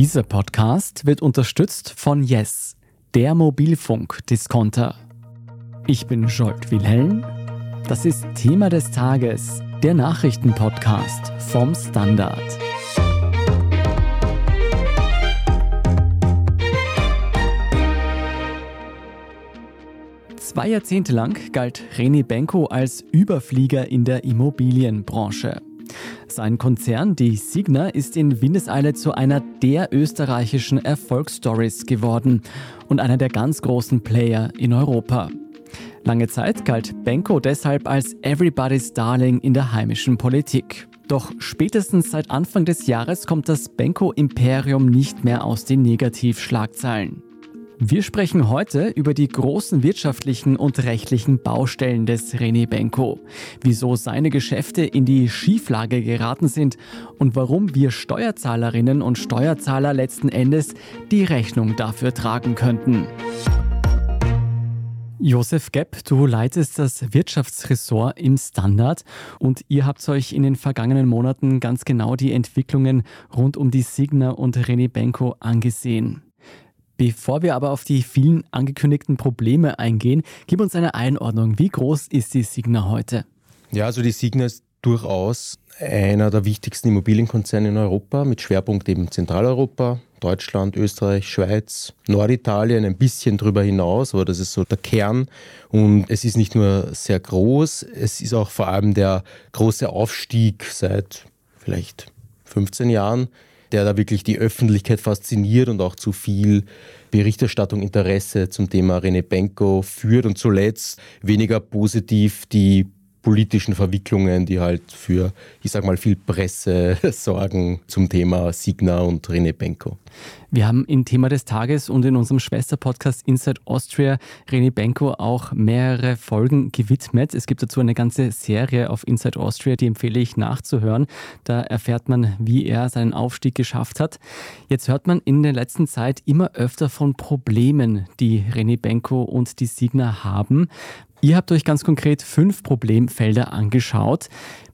Dieser Podcast wird unterstützt von Yes, der Mobilfunk-Discounter. Ich bin Jolt Wilhelm. Das ist Thema des Tages, der Nachrichtenpodcast vom Standard. Zwei Jahrzehnte lang galt René Benko als Überflieger in der Immobilienbranche. Sein Konzern, die Signa, ist in Windeseile zu einer der österreichischen Erfolgsstories geworden und einer der ganz großen Player in Europa. Lange Zeit galt Benko deshalb als Everybody's Darling in der heimischen Politik. Doch spätestens seit Anfang des Jahres kommt das Benko-Imperium nicht mehr aus den Negativschlagzeilen. Wir sprechen heute über die großen wirtschaftlichen und rechtlichen Baustellen des René Benko, wieso seine Geschäfte in die Schieflage geraten sind und warum wir Steuerzahlerinnen und Steuerzahler letzten Endes die Rechnung dafür tragen könnten. Josef Gepp, du leitest das Wirtschaftsressort im Standard und ihr habt euch in den vergangenen Monaten ganz genau die Entwicklungen rund um die Signa und René Benko angesehen. Bevor wir aber auf die vielen angekündigten Probleme eingehen, gib uns eine Einordnung. Wie groß ist die Signa heute? Ja, also die Signa ist durchaus einer der wichtigsten Immobilienkonzerne in Europa mit Schwerpunkt eben Zentraleuropa, Deutschland, Österreich, Schweiz, Norditalien, ein bisschen drüber hinaus, aber das ist so der Kern. Und es ist nicht nur sehr groß, es ist auch vor allem der große Aufstieg seit vielleicht 15 Jahren der da wirklich die Öffentlichkeit fasziniert und auch zu viel Berichterstattung, Interesse zum Thema René Benko führt. Und zuletzt weniger positiv die politischen Verwicklungen, die halt für, ich sag mal, viel Presse sorgen zum Thema Signa und René Benko. Wir haben im Thema des Tages und in unserem Schwesterpodcast Inside Austria René Benko auch mehrere Folgen gewidmet. Es gibt dazu eine ganze Serie auf Inside Austria, die empfehle ich nachzuhören. Da erfährt man, wie er seinen Aufstieg geschafft hat. Jetzt hört man in der letzten Zeit immer öfter von Problemen, die René Benko und die Signa haben. Ihr habt euch ganz konkret fünf Problemfelder angeschaut.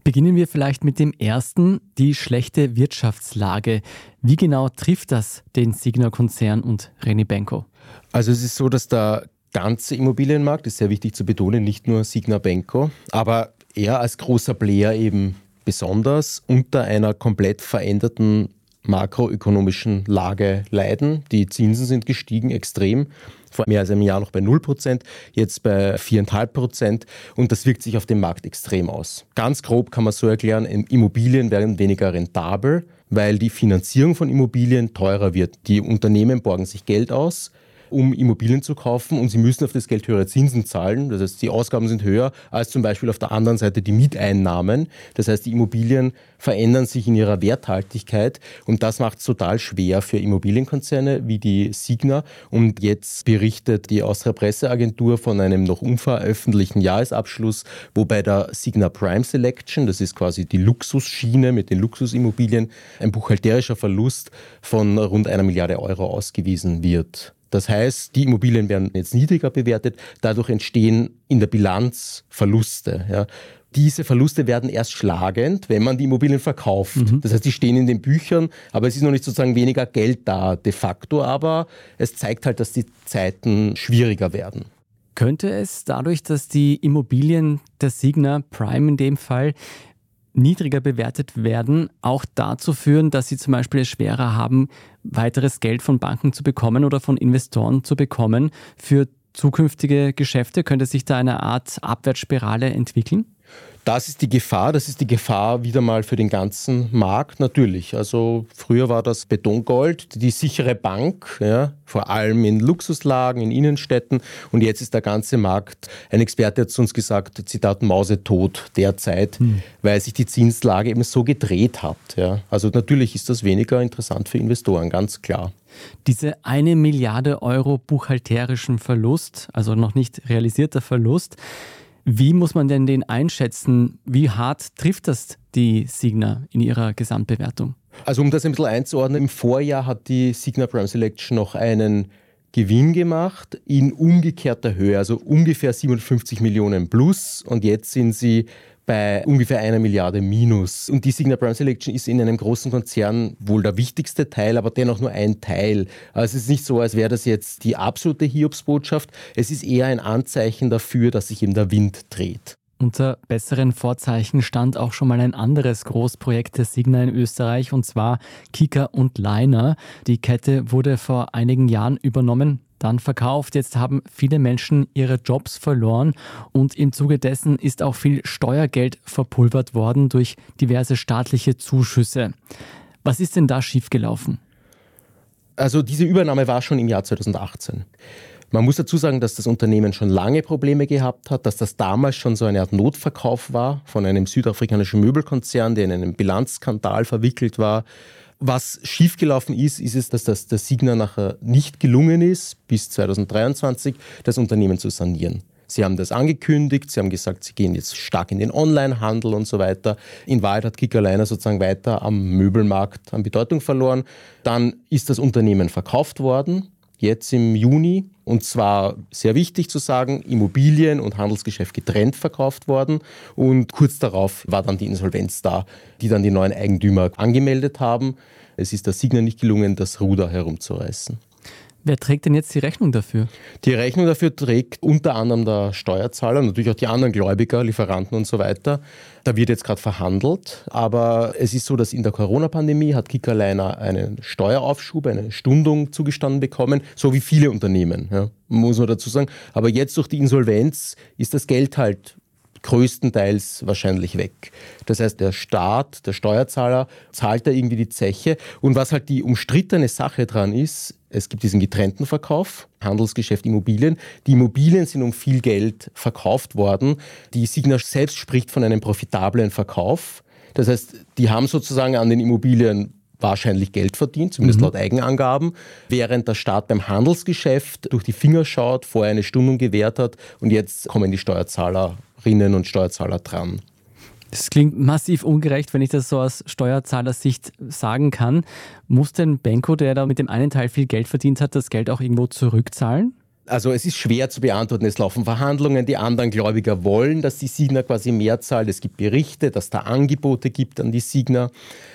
Beginnen wir vielleicht mit dem ersten, die schlechte Wirtschaftslage. Wie genau trifft das den Signa-Konzern und René Benko? Also es ist so, dass der ganze Immobilienmarkt, ist sehr wichtig zu betonen, nicht nur Signa Benko, aber er als großer Player eben besonders unter einer komplett veränderten makroökonomischen Lage leiden. Die Zinsen sind gestiegen extrem vor mehr als einem Jahr noch bei 0%, jetzt bei 4,5% und das wirkt sich auf den Markt extrem aus. Ganz grob kann man so erklären, Immobilien werden weniger rentabel, weil die Finanzierung von Immobilien teurer wird. Die Unternehmen borgen sich Geld aus, um Immobilien zu kaufen und sie müssen auf das Geld höhere Zinsen zahlen. Das heißt, die Ausgaben sind höher als zum Beispiel auf der anderen Seite die Mieteinnahmen. Das heißt, die Immobilien verändern sich in ihrer Werthaltigkeit und das macht es total schwer für Immobilienkonzerne wie die Signa. Und jetzt berichtet die Austria Presseagentur von einem noch unveröffentlichten Jahresabschluss, wo bei der Signa Prime Selection, das ist quasi die Luxusschiene mit den Luxusimmobilien, ein buchhalterischer Verlust von rund einer Milliarde Euro ausgewiesen wird. Das heißt, die Immobilien werden jetzt niedriger bewertet, dadurch entstehen in der Bilanz Verluste. Ja. Diese Verluste werden erst schlagend, wenn man die Immobilien verkauft. Mhm. Das heißt, die stehen in den Büchern, aber es ist noch nicht sozusagen weniger Geld da de facto, aber es zeigt halt, dass die Zeiten schwieriger werden. Könnte es dadurch, dass die Immobilien der Signa Prime in dem Fall niedriger bewertet werden, auch dazu führen, dass sie zum Beispiel es schwerer haben, weiteres Geld von Banken zu bekommen oder von Investoren zu bekommen. Für zukünftige Geschäfte könnte sich da eine Art Abwärtsspirale entwickeln? Das ist die Gefahr, das ist die Gefahr wieder mal für den ganzen Markt natürlich. Also früher war das Betongold, die sichere Bank, ja, vor allem in Luxuslagen, in Innenstädten und jetzt ist der ganze Markt, ein Experte hat zu uns gesagt, Zitat Mausetot derzeit, hm. weil sich die Zinslage eben so gedreht hat. Ja. Also natürlich ist das weniger interessant für Investoren, ganz klar. Diese eine Milliarde Euro buchhalterischen Verlust, also noch nicht realisierter Verlust, wie muss man denn den einschätzen? Wie hart trifft das die Signa in ihrer Gesamtbewertung? Also um das ein bisschen einzuordnen, im Vorjahr hat die Signa Prime Selection noch einen Gewinn gemacht in umgekehrter Höhe, also ungefähr 57 Millionen plus und jetzt sind sie bei ungefähr einer Milliarde Minus. Und die Signal Prime Selection ist in einem großen Konzern wohl der wichtigste Teil, aber dennoch nur ein Teil. Also es ist nicht so, als wäre das jetzt die absolute Hiobsbotschaft. Es ist eher ein Anzeichen dafür, dass sich eben der Wind dreht. Unter besseren Vorzeichen stand auch schon mal ein anderes Großprojekt der Signa in Österreich und zwar Kika und Liner. Die Kette wurde vor einigen Jahren übernommen, dann verkauft. Jetzt haben viele Menschen ihre Jobs verloren und im Zuge dessen ist auch viel Steuergeld verpulvert worden durch diverse staatliche Zuschüsse. Was ist denn da schiefgelaufen? Also diese Übernahme war schon im Jahr 2018. Man muss dazu sagen, dass das Unternehmen schon lange Probleme gehabt hat, dass das damals schon so eine Art Notverkauf war von einem südafrikanischen Möbelkonzern, der in einen Bilanzskandal verwickelt war. Was schiefgelaufen ist, ist es, dass das der Signa nachher nicht gelungen ist, bis 2023 das Unternehmen zu sanieren. Sie haben das angekündigt, sie haben gesagt, sie gehen jetzt stark in den Onlinehandel und so weiter. In Wahrheit hat Kickerliner sozusagen weiter am Möbelmarkt an Bedeutung verloren. Dann ist das Unternehmen verkauft worden jetzt im Juni. Und zwar sehr wichtig zu sagen, Immobilien und Handelsgeschäft getrennt verkauft worden. Und kurz darauf war dann die Insolvenz da, die dann die neuen Eigentümer angemeldet haben. Es ist der Signer nicht gelungen, das Ruder herumzureißen. Wer trägt denn jetzt die Rechnung dafür? Die Rechnung dafür trägt unter anderem der Steuerzahler, natürlich auch die anderen Gläubiger, Lieferanten und so weiter. Da wird jetzt gerade verhandelt, aber es ist so, dass in der Corona-Pandemie hat Kickerliner einen Steueraufschub, eine Stundung zugestanden bekommen, so wie viele Unternehmen, ja, muss man dazu sagen. Aber jetzt durch die Insolvenz ist das Geld halt größtenteils wahrscheinlich weg. Das heißt, der Staat, der Steuerzahler zahlt da irgendwie die Zeche. Und was halt die umstrittene Sache dran ist, es gibt diesen getrennten Verkauf, Handelsgeschäft Immobilien. Die Immobilien sind um viel Geld verkauft worden. Die Signa selbst spricht von einem profitablen Verkauf. Das heißt, die haben sozusagen an den Immobilien wahrscheinlich Geld verdient, zumindest mhm. laut Eigenangaben, während der Staat beim Handelsgeschäft durch die Finger schaut, vorher eine Stundung gewährt hat und jetzt kommen die Steuerzahlerinnen und Steuerzahler dran. Das klingt massiv ungerecht, wenn ich das so aus Steuerzahlersicht sagen kann. Muss denn Benko, der da mit dem einen Teil viel Geld verdient hat, das Geld auch irgendwo zurückzahlen? Also es ist schwer zu beantworten. Es laufen Verhandlungen. Die anderen Gläubiger wollen, dass die Signer quasi mehr zahlt. Es gibt Berichte, dass da Angebote gibt an die Signer.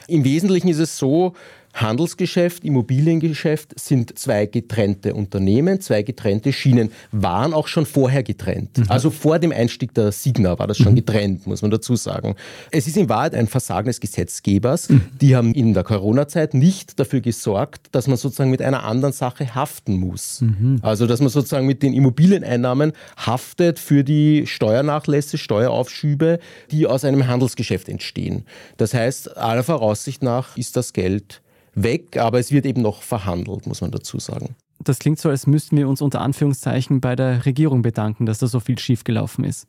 Im Wesentlichen ist es so, Handelsgeschäft, Immobiliengeschäft sind zwei getrennte Unternehmen, zwei getrennte Schienen, waren auch schon vorher getrennt. Mhm. Also vor dem Einstieg der Signa war das schon mhm. getrennt, muss man dazu sagen. Es ist in Wahrheit ein Versagen des Gesetzgebers. Mhm. Die haben in der Corona-Zeit nicht dafür gesorgt, dass man sozusagen mit einer anderen Sache haften muss. Mhm. Also dass man sozusagen mit den Immobilieneinnahmen haftet für die Steuernachlässe, Steueraufschübe, die aus einem Handelsgeschäft entstehen. Das heißt, aller Voraussicht nach ist das Geld weg, aber es wird eben noch verhandelt, muss man dazu sagen. Das klingt so, als müssten wir uns unter Anführungszeichen bei der Regierung bedanken, dass da so viel schiefgelaufen ist.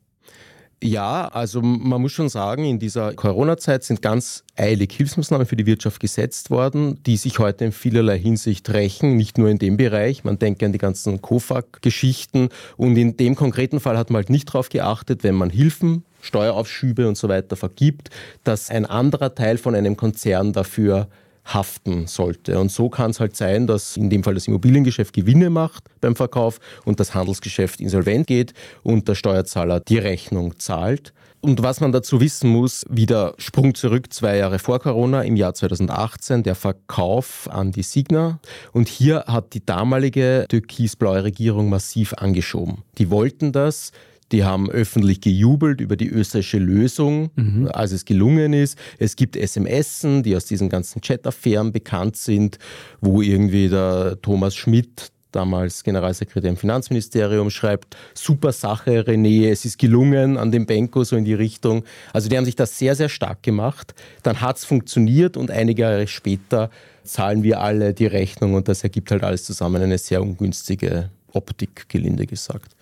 Ja, also man muss schon sagen, in dieser Corona-Zeit sind ganz eilig Hilfsmaßnahmen für die Wirtschaft gesetzt worden, die sich heute in vielerlei Hinsicht rächen, nicht nur in dem Bereich. Man denke an die ganzen COFAG-Geschichten und in dem konkreten Fall hat man halt nicht darauf geachtet, wenn man Hilfen Steueraufschübe und so weiter vergibt, dass ein anderer Teil von einem Konzern dafür haften sollte. Und so kann es halt sein, dass in dem Fall das Immobiliengeschäft Gewinne macht beim Verkauf und das Handelsgeschäft insolvent geht und der Steuerzahler die Rechnung zahlt. Und was man dazu wissen muss, wieder Sprung zurück zwei Jahre vor Corona, im Jahr 2018, der Verkauf an die Signa. Und hier hat die damalige türkis-blaue Regierung massiv angeschoben. Die wollten das, die haben öffentlich gejubelt über die österreichische Lösung, mhm. als es gelungen ist. Es gibt SMS, die aus diesen ganzen Chat-Affären bekannt sind, wo irgendwie der Thomas Schmidt, damals Generalsekretär im Finanzministerium, schreibt, super Sache, René, es ist gelungen an dem Benko, so in die Richtung. Also die haben sich das sehr, sehr stark gemacht. Dann hat es funktioniert und einige Jahre später zahlen wir alle die Rechnung und das ergibt halt alles zusammen eine sehr ungünstige Optik, gelinde gesagt.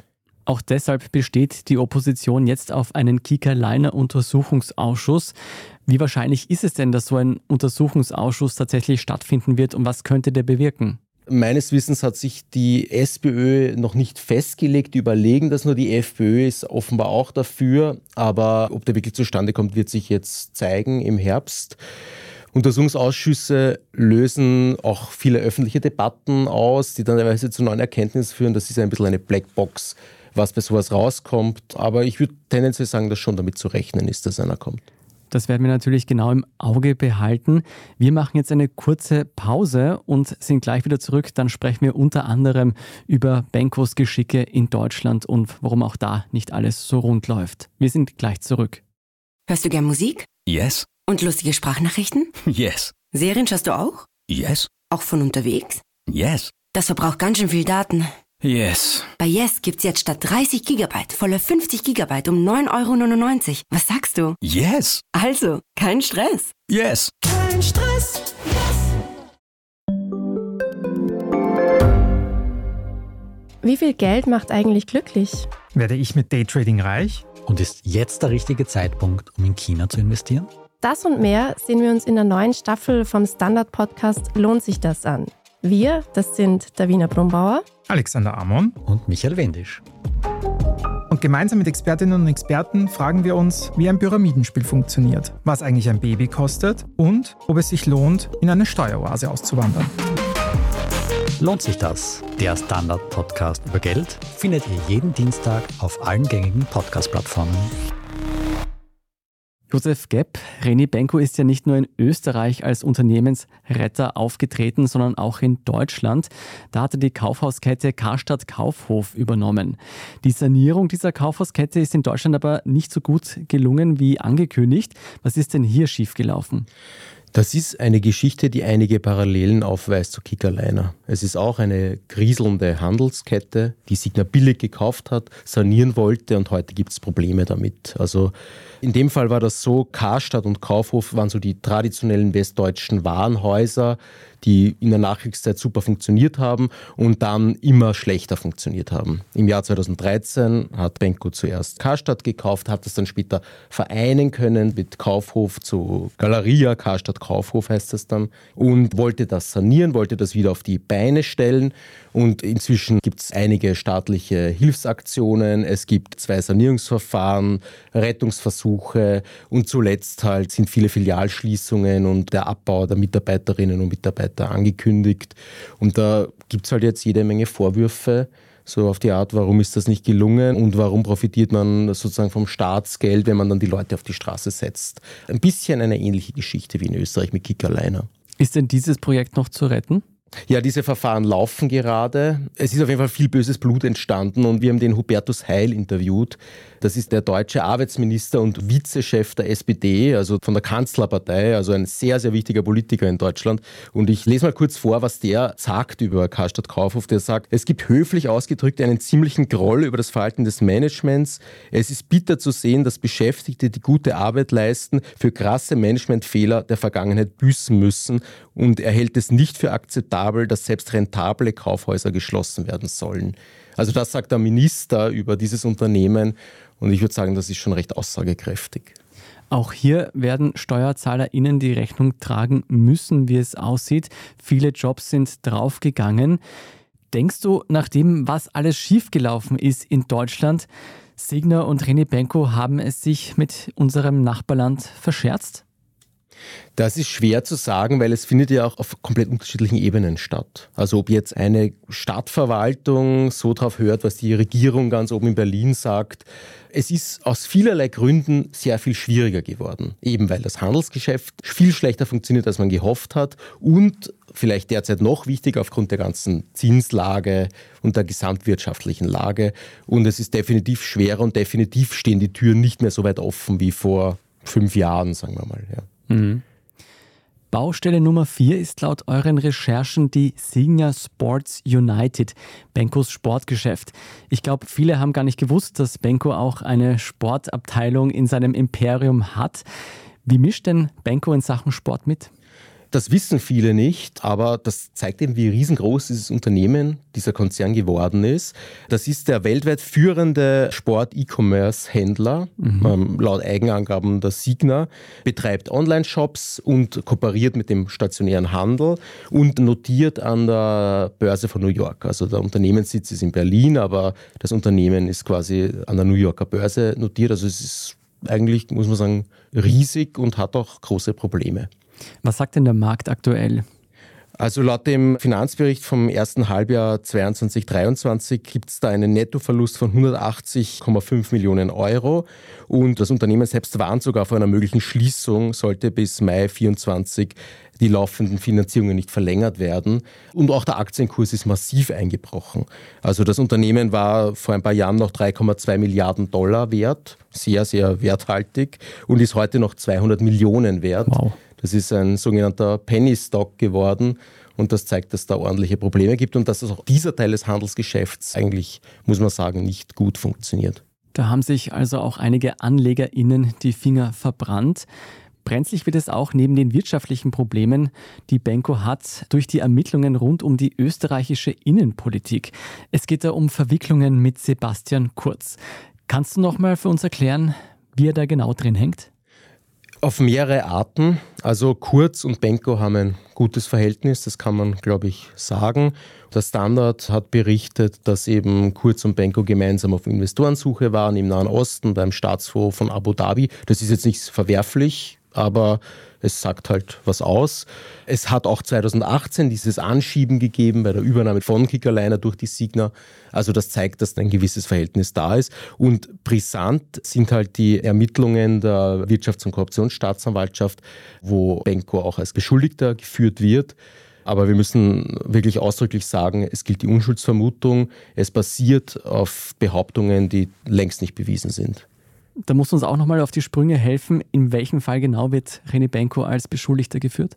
Auch deshalb besteht die Opposition jetzt auf einen Kika-Leiner-Untersuchungsausschuss. Wie wahrscheinlich ist es denn, dass so ein Untersuchungsausschuss tatsächlich stattfinden wird und was könnte der bewirken? Meines Wissens hat sich die SPÖ noch nicht festgelegt. Die überlegen das nur. Die FPÖ ist offenbar auch dafür. Aber ob der wirklich zustande kommt, wird sich jetzt zeigen im Herbst. Untersuchungsausschüsse lösen auch viele öffentliche Debatten aus, die dann teilweise zu neuen Erkenntnissen führen. Das ist ein bisschen eine Blackbox was bei sowas rauskommt. Aber ich würde tendenziell sagen, dass schon damit zu rechnen ist, dass einer kommt. Das werden wir natürlich genau im Auge behalten. Wir machen jetzt eine kurze Pause und sind gleich wieder zurück. Dann sprechen wir unter anderem über Benkos Geschicke in Deutschland und warum auch da nicht alles so rund läuft. Wir sind gleich zurück. Hörst du gern Musik? Yes. Und lustige Sprachnachrichten? Yes. Serien schaust du auch? Yes. Auch von unterwegs? Yes. Das verbraucht ganz schön viel Daten. Yes. Bei Yes gibt's jetzt statt 30 Gigabyte volle 50 Gigabyte um 9,99 Euro. Was sagst du? Yes. Also, kein Stress. Yes. Kein Stress. Wie viel Geld macht eigentlich glücklich? Werde ich mit Daytrading reich? Und ist jetzt der richtige Zeitpunkt, um in China zu investieren? Das und mehr sehen wir uns in der neuen Staffel vom Standard-Podcast Lohnt sich das an? Wir, das sind Davina Brumbauer, Alexander Amon und Michael Wendisch. Und gemeinsam mit Expertinnen und Experten fragen wir uns, wie ein Pyramidenspiel funktioniert, was eigentlich ein Baby kostet und ob es sich lohnt, in eine Steueroase auszuwandern. Lohnt sich das? Der Standard-Podcast über Geld findet ihr jeden Dienstag auf allen gängigen Podcast-Plattformen. Josef Gepp, Reni Benko ist ja nicht nur in Österreich als Unternehmensretter aufgetreten, sondern auch in Deutschland. Da hatte die Kaufhauskette Karstadt Kaufhof übernommen. Die Sanierung dieser Kaufhauskette ist in Deutschland aber nicht so gut gelungen wie angekündigt. Was ist denn hier schiefgelaufen? Das ist eine Geschichte, die einige Parallelen aufweist zu Kickerliner. Es ist auch eine kriselnde Handelskette, die Signa billig gekauft hat, sanieren wollte und heute gibt es Probleme damit. Also in dem Fall war das so, Karstadt und Kaufhof waren so die traditionellen westdeutschen Warenhäuser, die in der Nachkriegszeit super funktioniert haben und dann immer schlechter funktioniert haben. Im Jahr 2013 hat Benko zuerst Karstadt gekauft, hat das dann später vereinen können mit Kaufhof zu Galeria, Karstadt Kaufhof heißt das dann, und wollte das sanieren, wollte das wieder auf die Beine stellen. Und inzwischen gibt es einige staatliche Hilfsaktionen, es gibt zwei Sanierungsverfahren, Rettungsversuche und zuletzt halt sind viele Filialschließungen und der Abbau der Mitarbeiterinnen und Mitarbeiter angekündigt. Und da gibt es halt jetzt jede Menge Vorwürfe so auf die Art, warum ist das nicht gelungen und warum profitiert man sozusagen vom Staatsgeld, wenn man dann die Leute auf die Straße setzt. Ein bisschen eine ähnliche Geschichte wie in Österreich mit Kickerliner. Ist denn dieses Projekt noch zu retten? Ja, diese Verfahren laufen gerade. Es ist auf jeden Fall viel böses Blut entstanden und wir haben den Hubertus Heil interviewt. Das ist der deutsche Arbeitsminister und Vizechef der SPD, also von der Kanzlerpartei, also ein sehr, sehr wichtiger Politiker in Deutschland. Und ich lese mal kurz vor, was der sagt über Karstadt Kaufhof. Der sagt, es gibt höflich ausgedrückt einen ziemlichen Groll über das Verhalten des Managements. Es ist bitter zu sehen, dass Beschäftigte, die gute Arbeit leisten, für krasse Managementfehler der Vergangenheit büßen müssen. Und er hält es nicht für akzeptabel, dass selbst rentable Kaufhäuser geschlossen werden sollen. Also das sagt der Minister über dieses Unternehmen und ich würde sagen, das ist schon recht aussagekräftig. Auch hier werden SteuerzahlerInnen die Rechnung tragen müssen, wie es aussieht. Viele Jobs sind draufgegangen. Denkst du, nach dem, was alles schiefgelaufen ist in Deutschland, Signer und René Benko haben es sich mit unserem Nachbarland verscherzt? Das ist schwer zu sagen, weil es findet ja auch auf komplett unterschiedlichen Ebenen statt. Also ob jetzt eine Stadtverwaltung so drauf hört, was die Regierung ganz oben in Berlin sagt. Es ist aus vielerlei Gründen sehr viel schwieriger geworden. Eben weil das Handelsgeschäft viel schlechter funktioniert, als man gehofft hat und vielleicht derzeit noch wichtiger aufgrund der ganzen Zinslage und der gesamtwirtschaftlichen Lage. Und es ist definitiv schwerer und definitiv stehen die Türen nicht mehr so weit offen wie vor fünf Jahren, sagen wir mal. Ja. Mhm. Baustelle Nummer 4 ist laut euren Recherchen die Senior Sports United, Benkos Sportgeschäft. Ich glaube, viele haben gar nicht gewusst, dass Benko auch eine Sportabteilung in seinem Imperium hat. Wie mischt denn Benko in Sachen Sport mit? Das wissen viele nicht, aber das zeigt eben, wie riesengroß dieses Unternehmen, dieser Konzern geworden ist. Das ist der weltweit führende Sport-E-Commerce-Händler, mhm. ähm, laut Eigenangaben der Signa, betreibt Online-Shops und kooperiert mit dem stationären Handel und notiert an der Börse von New York. Also der Unternehmenssitz ist in Berlin, aber das Unternehmen ist quasi an der New Yorker Börse notiert. Also es ist eigentlich, muss man sagen, riesig und hat auch große Probleme. Was sagt denn der Markt aktuell? Also laut dem Finanzbericht vom ersten Halbjahr 2022-2023 gibt es da einen Nettoverlust von 180,5 Millionen Euro und das Unternehmen selbst warnt sogar vor einer möglichen Schließung, sollte bis Mai 2024 die laufenden Finanzierungen nicht verlängert werden. Und auch der Aktienkurs ist massiv eingebrochen. Also das Unternehmen war vor ein paar Jahren noch 3,2 Milliarden Dollar wert, sehr, sehr werthaltig und ist heute noch 200 Millionen wert. Wow. Das ist ein sogenannter Penny Stock geworden. Und das zeigt, dass da ordentliche Probleme gibt und dass auch dieser Teil des Handelsgeschäfts eigentlich, muss man sagen, nicht gut funktioniert. Da haben sich also auch einige AnlegerInnen die Finger verbrannt. Brenzlig wird es auch neben den wirtschaftlichen Problemen, die Benko hat, durch die Ermittlungen rund um die österreichische Innenpolitik. Es geht da um Verwicklungen mit Sebastian Kurz. Kannst du noch mal für uns erklären, wie er da genau drin hängt? Auf mehrere Arten. Also Kurz und Benko haben ein gutes Verhältnis, das kann man, glaube ich, sagen. Der Standard hat berichtet, dass eben Kurz und Benko gemeinsam auf Investorensuche waren im Nahen Osten, beim Staatsfonds von Abu Dhabi. Das ist jetzt nichts verwerflich, aber es sagt halt was aus. Es hat auch 2018 dieses Anschieben gegeben bei der Übernahme von Kickerliner durch die Signa. Also das zeigt, dass ein gewisses Verhältnis da ist. Und brisant sind halt die Ermittlungen der Wirtschafts- und Korruptionsstaatsanwaltschaft, wo Benko auch als Beschuldigter geführt wird. Aber wir müssen wirklich ausdrücklich sagen, es gilt die Unschuldsvermutung. Es basiert auf Behauptungen, die längst nicht bewiesen sind. Da muss uns auch nochmal auf die Sprünge helfen. In welchem Fall genau wird René Benko als Beschuldigter geführt?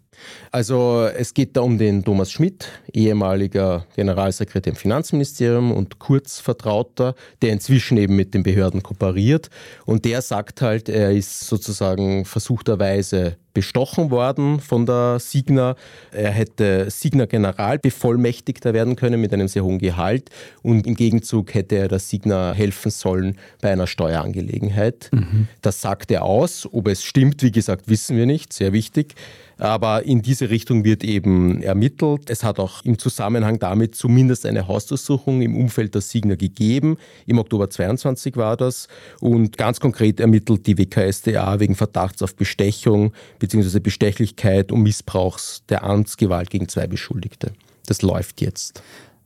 Also es geht da um den Thomas Schmidt, ehemaliger Generalsekretär im Finanzministerium und Kurzvertrauter, der inzwischen eben mit den Behörden kooperiert. Und der sagt halt, er ist sozusagen versuchterweise bestochen worden von der Signa. Er hätte Signa Generalbevollmächtigter werden können mit einem sehr hohen Gehalt und im Gegenzug hätte er der Signa helfen sollen bei einer Steuerangelegenheit. Mhm. Das sagt er aus. Ob es stimmt, wie gesagt, wissen wir nicht. Sehr wichtig. Aber in diese Richtung wird eben ermittelt. Es hat auch im Zusammenhang damit zumindest eine Hausdurchsuchung im Umfeld der Signer gegeben. Im Oktober 22 war das. Und ganz konkret ermittelt die WKSDA wegen Verdachts auf Bestechung bzw. Bestechlichkeit und Missbrauchs der Amtsgewalt gegen zwei Beschuldigte. Das läuft jetzt.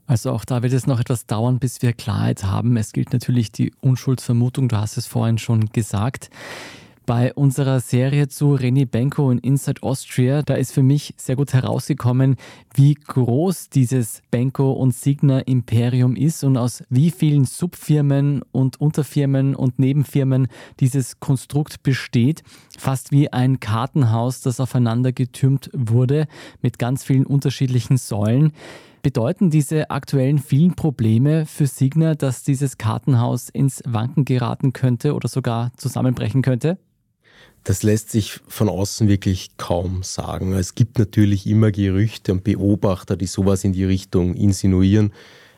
Also auch da wird es noch etwas dauern, bis wir Klarheit haben. Es gilt natürlich die Unschuldsvermutung, du hast es vorhin schon gesagt. Bei unserer Serie zu René Benko und Inside Austria, da ist für mich sehr gut herausgekommen, wie groß dieses Benko und Signa Imperium ist und aus wie vielen Subfirmen und Unterfirmen und Nebenfirmen dieses Konstrukt besteht. Fast wie ein Kartenhaus, das aufeinander getürmt wurde mit ganz vielen unterschiedlichen Säulen. Bedeuten diese aktuellen vielen Probleme für Signa, dass dieses Kartenhaus ins Wanken geraten könnte oder sogar zusammenbrechen könnte? Das lässt sich von außen wirklich kaum sagen. Es gibt natürlich immer Gerüchte und Beobachter, die sowas in die Richtung insinuieren.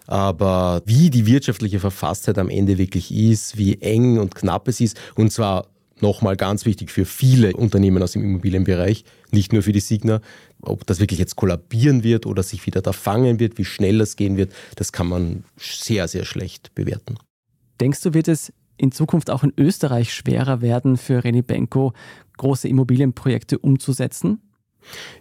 Aber wie die wirtschaftliche Verfasstheit am Ende wirklich ist, wie eng und knapp es ist, und zwar nochmal ganz wichtig für viele Unternehmen aus dem Immobilienbereich, nicht nur für die Signer, ob das wirklich jetzt kollabieren wird oder sich wieder da fangen wird, wie schnell das gehen wird, das kann man sehr, sehr schlecht bewerten. Denkst du, wird es in Zukunft auch in Österreich schwerer werden für René Benko, große Immobilienprojekte umzusetzen?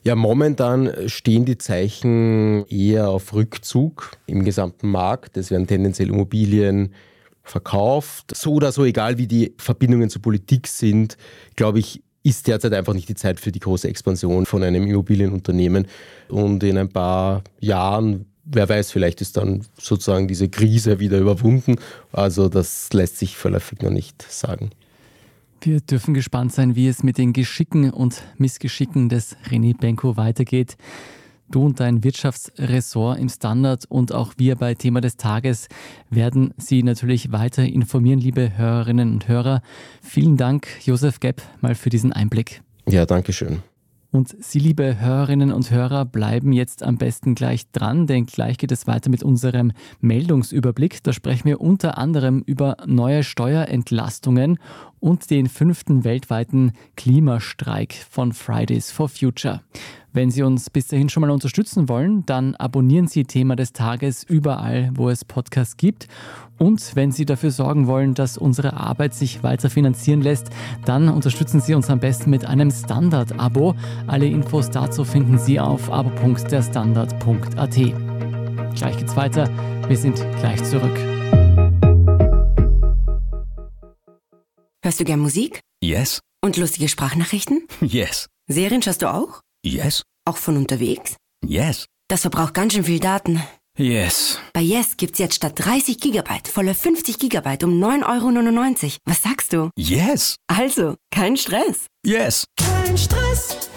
Ja, momentan stehen die Zeichen eher auf Rückzug im gesamten Markt. Es werden tendenziell Immobilien verkauft. So oder so, egal wie die Verbindungen zur Politik sind, glaube ich, ist derzeit einfach nicht die Zeit für die große Expansion von einem Immobilienunternehmen. Und in ein paar Jahren wer weiß, vielleicht ist dann sozusagen diese Krise wieder überwunden. Also das lässt sich vorläufig noch nicht sagen. Wir dürfen gespannt sein, wie es mit den Geschicken und Missgeschicken des René Benko weitergeht. Du und dein Wirtschaftsressort im Standard und auch wir bei Thema des Tages werden Sie natürlich weiter informieren, liebe Hörerinnen und Hörer. Vielen Dank, Josef Gepp, mal für diesen Einblick. Ja, danke schön. Und Sie, liebe Hörerinnen und Hörer, bleiben jetzt am besten gleich dran, denn gleich geht es weiter mit unserem Meldungsüberblick. Da sprechen wir unter anderem über neue Steuerentlastungen und den fünften weltweiten Klimastreik von Fridays for Future. Wenn Sie uns bis dahin schon mal unterstützen wollen, dann abonnieren Sie Thema des Tages überall, wo es Podcasts gibt. Und wenn Sie dafür sorgen wollen, dass unsere Arbeit sich weiter finanzieren lässt, dann unterstützen Sie uns am besten mit einem Standard-Abo. Alle Infos dazu finden Sie auf abo.derstandard.at. Gleich geht's weiter. Wir sind gleich zurück. Hörst du gern Musik? Yes. Und lustige Sprachnachrichten? Yes. Serien schaust du auch? Yes. Auch von unterwegs? Yes. Das verbraucht ganz schön viel Daten. Yes. Bei Yes gibt's jetzt statt 30 Gigabyte volle 50 Gigabyte um 9,99 Euro. Was sagst du? Yes. Also, kein Stress. Yes. Kein Stress.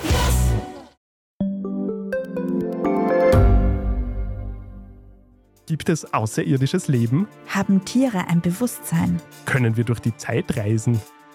Gibt es außerirdisches Leben? Haben Tiere ein Bewusstsein? Können wir durch die Zeit reisen?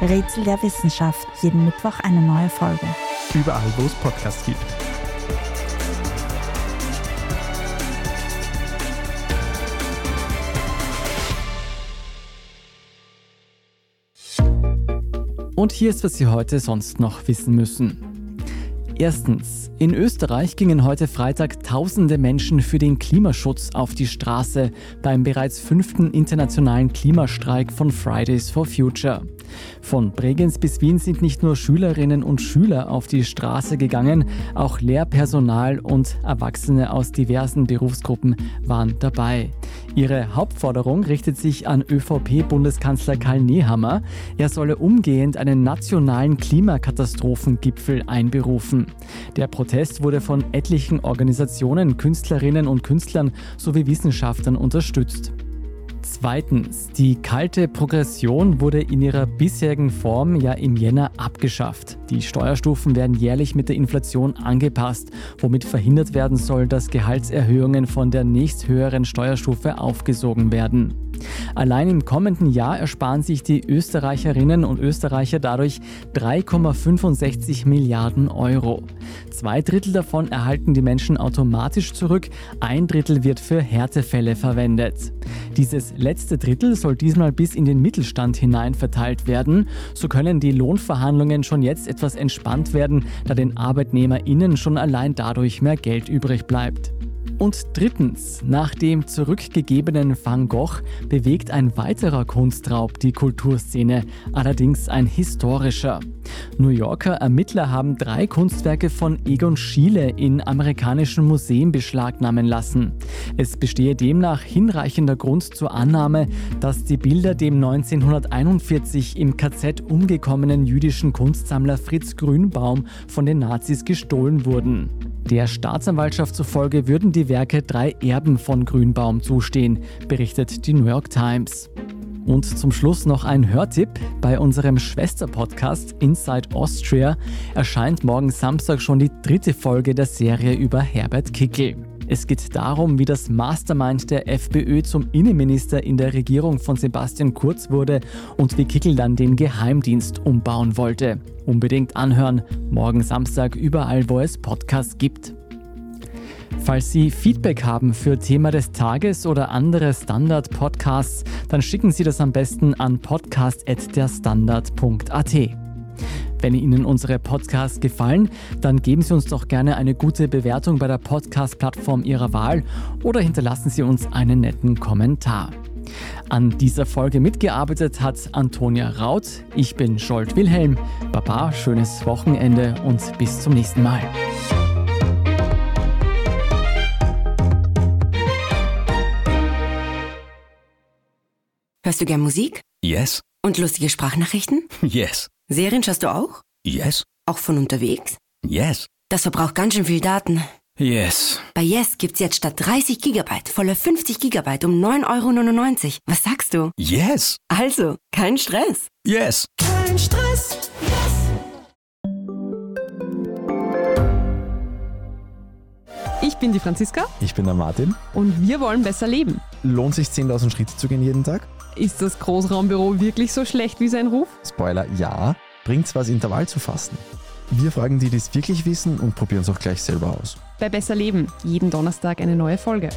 Rätsel der Wissenschaft. Jeden Mittwoch eine neue Folge. Überall, wo es Podcasts gibt. Und hier ist, was Sie heute sonst noch wissen müssen. Erstens. In Österreich gingen heute Freitag tausende Menschen für den Klimaschutz auf die Straße beim bereits fünften internationalen Klimastreik von Fridays for Future. Von Bregenz bis Wien sind nicht nur Schülerinnen und Schüler auf die Straße gegangen, auch Lehrpersonal und Erwachsene aus diversen Berufsgruppen waren dabei. Ihre Hauptforderung richtet sich an ÖVP-Bundeskanzler Karl Nehammer. Er solle umgehend einen nationalen Klimakatastrophengipfel einberufen. Der Protest wurde von etlichen Organisationen, Künstlerinnen und Künstlern sowie Wissenschaftlern unterstützt. Zweitens, die kalte Progression wurde in ihrer bisherigen Form ja im Jänner abgeschafft. Die Steuerstufen werden jährlich mit der Inflation angepasst, womit verhindert werden soll, dass Gehaltserhöhungen von der nächsthöheren Steuerstufe aufgesogen werden. Allein im kommenden Jahr ersparen sich die Österreicherinnen und Österreicher dadurch 3,65 Milliarden Euro. Zwei Drittel davon erhalten die Menschen automatisch zurück, ein Drittel wird für Härtefälle verwendet. Dieses letzte Drittel soll diesmal bis in den Mittelstand hinein verteilt werden. So können die Lohnverhandlungen schon jetzt etwas entspannt werden, da den ArbeitnehmerInnen schon allein dadurch mehr Geld übrig bleibt. Und drittens, nach dem zurückgegebenen Van Gogh bewegt ein weiterer Kunstraub die Kulturszene, allerdings ein historischer. New Yorker Ermittler haben drei Kunstwerke von Egon Schiele in amerikanischen Museen beschlagnahmen lassen. Es bestehe demnach hinreichender Grund zur Annahme, dass die Bilder dem 1941 im KZ umgekommenen jüdischen Kunstsammler Fritz Grünbaum von den Nazis gestohlen wurden. Der Staatsanwaltschaft zufolge würden die Werke drei Erben von Grünbaum zustehen, berichtet die New York Times. Und zum Schluss noch ein Hörtipp. Bei unserem Schwesterpodcast Inside Austria erscheint morgen Samstag schon die dritte Folge der Serie über Herbert Kickel. Es geht darum, wie das Mastermind der FPÖ zum Innenminister in der Regierung von Sebastian Kurz wurde und wie Kickel dann den Geheimdienst umbauen wollte. Unbedingt anhören, morgen Samstag überall, wo es Podcasts gibt. Falls Sie Feedback haben für Thema des Tages oder andere Standard-Podcasts, dann schicken Sie das am besten an podcast.derstandard.at. Wenn Ihnen unsere Podcasts gefallen, dann geben Sie uns doch gerne eine gute Bewertung bei der Podcast-Plattform Ihrer Wahl oder hinterlassen Sie uns einen netten Kommentar. An dieser Folge mitgearbeitet hat Antonia Raut. Ich bin Scholt Wilhelm. Baba, schönes Wochenende und bis zum nächsten Mal. Hörst du gern Musik? Yes. Und lustige Sprachnachrichten? Yes. Serien schaust du auch? Yes. Auch von unterwegs? Yes. Das verbraucht ganz schön viel Daten. Yes. Bei Yes gibt's jetzt statt 30 Gigabyte volle 50 Gigabyte um 9,99 Euro. Was sagst du? Yes. Also, kein Stress. Yes. Kein Stress. Ich Ich bin die Franziska. Ich bin der Martin. Und wir wollen besser leben. Lohnt sich 10.000 Schritte zu gehen jeden Tag? Ist das Großraumbüro wirklich so schlecht wie sein Ruf? Spoiler, ja. Bringt's was, Intervall zu fasten? Wir fragen die, die es wirklich wissen und probieren es auch gleich selber aus. Bei Besser Leben. Jeden Donnerstag eine neue Folge.